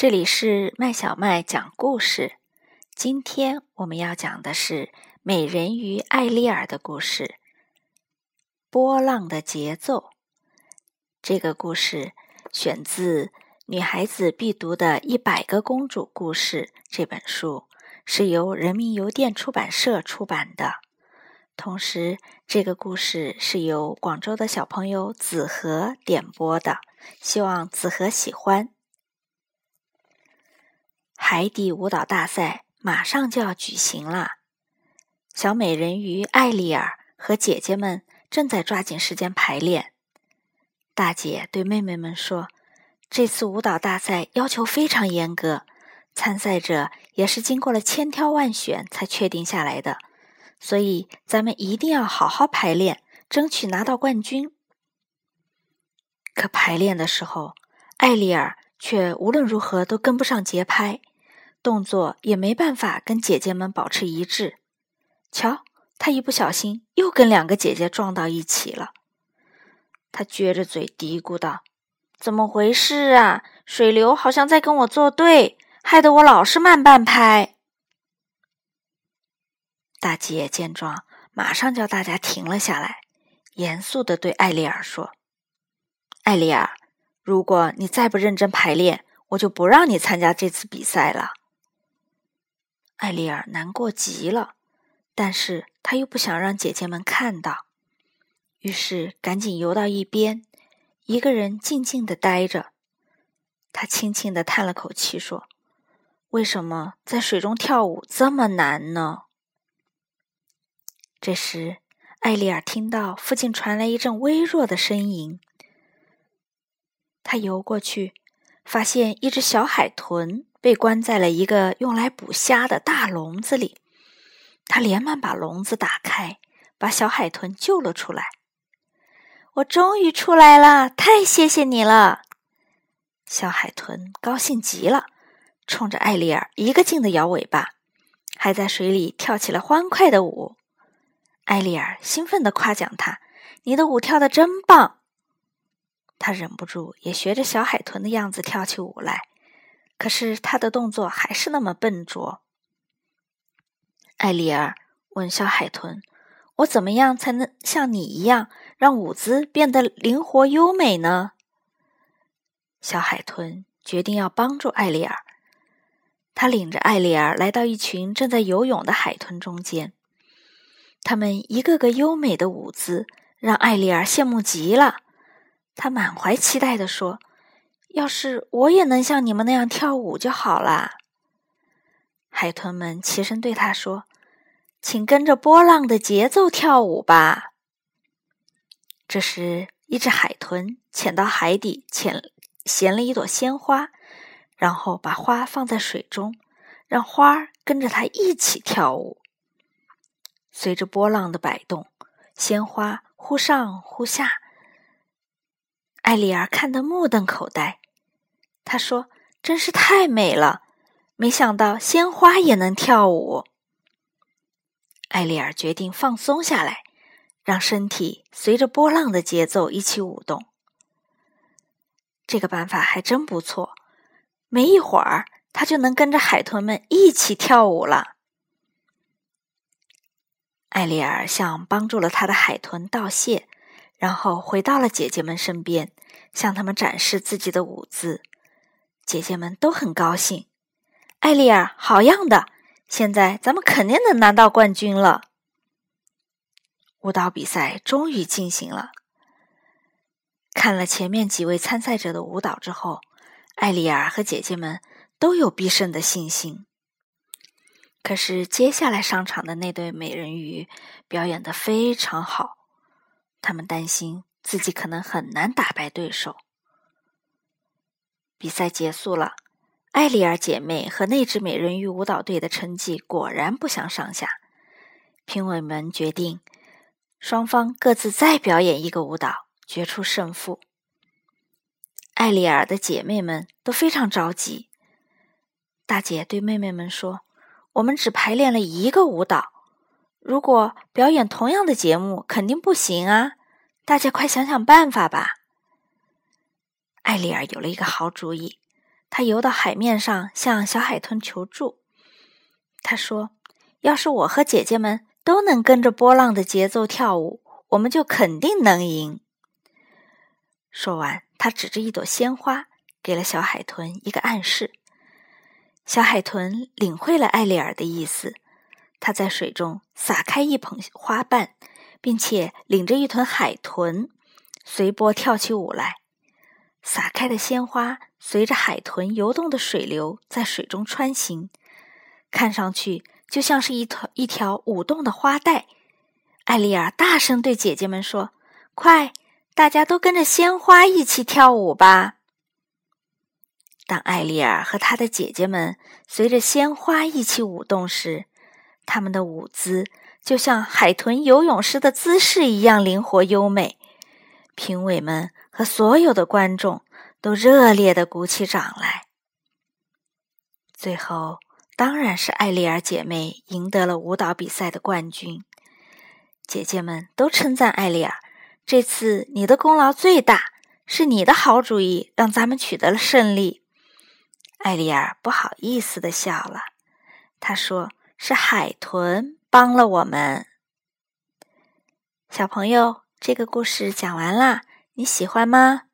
这里是麦小麦讲故事。今天我们要讲的是美人鱼艾丽尔的故事，《波浪的节奏》。这个故事选自《女孩子必读的一百个公主故事》这本书，是由人民邮电出版社出版的。同时，这个故事是由广州的小朋友子和点播的，希望子和喜欢。海底舞蹈大赛马上就要举行了，小美人鱼艾丽尔和姐姐们正在抓紧时间排练。大姐对妹妹们说：“这次舞蹈大赛要求非常严格，参赛者也是经过了千挑万选才确定下来的。”所以，咱们一定要好好排练，争取拿到冠军。可排练的时候，艾丽尔却无论如何都跟不上节拍，动作也没办法跟姐姐们保持一致。瞧，他一不小心又跟两个姐姐撞到一起了。他撅着嘴嘀咕道：“怎么回事啊？水流好像在跟我作对，害得我老是慢半拍。”大姐见状，马上叫大家停了下来，严肃的对艾丽尔说：“艾丽尔，如果你再不认真排练，我就不让你参加这次比赛了。”艾丽尔难过极了，但是她又不想让姐姐们看到，于是赶紧游到一边，一个人静静的呆着。她轻轻的叹了口气说：“为什么在水中跳舞这么难呢？”这时，艾丽尔听到附近传来一阵微弱的呻吟。他游过去，发现一只小海豚被关在了一个用来捕虾的大笼子里。他连忙把笼子打开，把小海豚救了出来。“我终于出来了，太谢谢你了！”小海豚高兴极了，冲着艾丽尔一个劲的摇尾巴，还在水里跳起了欢快的舞。艾丽尔兴奋地夸奖他：“你的舞跳得真棒！”他忍不住也学着小海豚的样子跳起舞来，可是他的动作还是那么笨拙。艾丽尔问小海豚：“我怎么样才能像你一样，让舞姿变得灵活优美呢？”小海豚决定要帮助艾丽尔，他领着艾丽尔来到一群正在游泳的海豚中间。他们一个个优美的舞姿让艾丽儿羡慕极了，她满怀期待地说：“要是我也能像你们那样跳舞就好了。”海豚们齐声对他说：“请跟着波浪的节奏跳舞吧。”这时，一只海豚潜到海底，潜衔了一朵鲜花，然后把花放在水中，让花跟着它一起跳舞。随着波浪的摆动，鲜花忽上忽下。艾丽儿看得目瞪口呆。她说：“真是太美了，没想到鲜花也能跳舞。”艾丽儿决定放松下来，让身体随着波浪的节奏一起舞动。这个办法还真不错。没一会儿，她就能跟着海豚们一起跳舞了。艾丽尔向帮助了他的海豚道谢，然后回到了姐姐们身边，向他们展示自己的舞姿。姐姐们都很高兴。艾丽尔，好样的！现在咱们肯定能拿到冠军了。舞蹈比赛终于进行了。看了前面几位参赛者的舞蹈之后，艾丽尔和姐姐们都有必胜的信心。可是，接下来上场的那对美人鱼表演的非常好，他们担心自己可能很难打败对手。比赛结束了，艾丽尔姐妹和那支美人鱼舞蹈队的成绩果然不相上下。评委们决定，双方各自再表演一个舞蹈，决出胜负。艾丽尔的姐妹们都非常着急。大姐对妹妹们说。我们只排练了一个舞蹈，如果表演同样的节目，肯定不行啊！大家快想想办法吧。艾丽尔有了一个好主意，她游到海面上，向小海豚求助。他说：“要是我和姐姐们都能跟着波浪的节奏跳舞，我们就肯定能赢。”说完，他指着一朵鲜花，给了小海豚一个暗示。小海豚领会了艾丽尔的意思，他在水中撒开一捧花瓣，并且领着一团海豚随波跳起舞来。撒开的鲜花随着海豚游动的水流在水中穿行，看上去就像是一团一条舞动的花带。艾丽尔大声对姐姐们说：“快，大家都跟着鲜花一起跳舞吧！”当艾丽尔和她的姐姐们随着鲜花一起舞动时，他们的舞姿就像海豚游泳时的姿势一样灵活优美。评委们。和所有的观众都热烈的鼓起掌来。最后，当然是艾丽尔姐妹赢得了舞蹈比赛的冠军。姐姐们都称赞艾丽尔：“这次你的功劳最大，是你的好主意让咱们取得了胜利。”艾丽尔不好意思的笑了，她说：“是海豚帮了我们。”小朋友，这个故事讲完啦。你喜欢吗？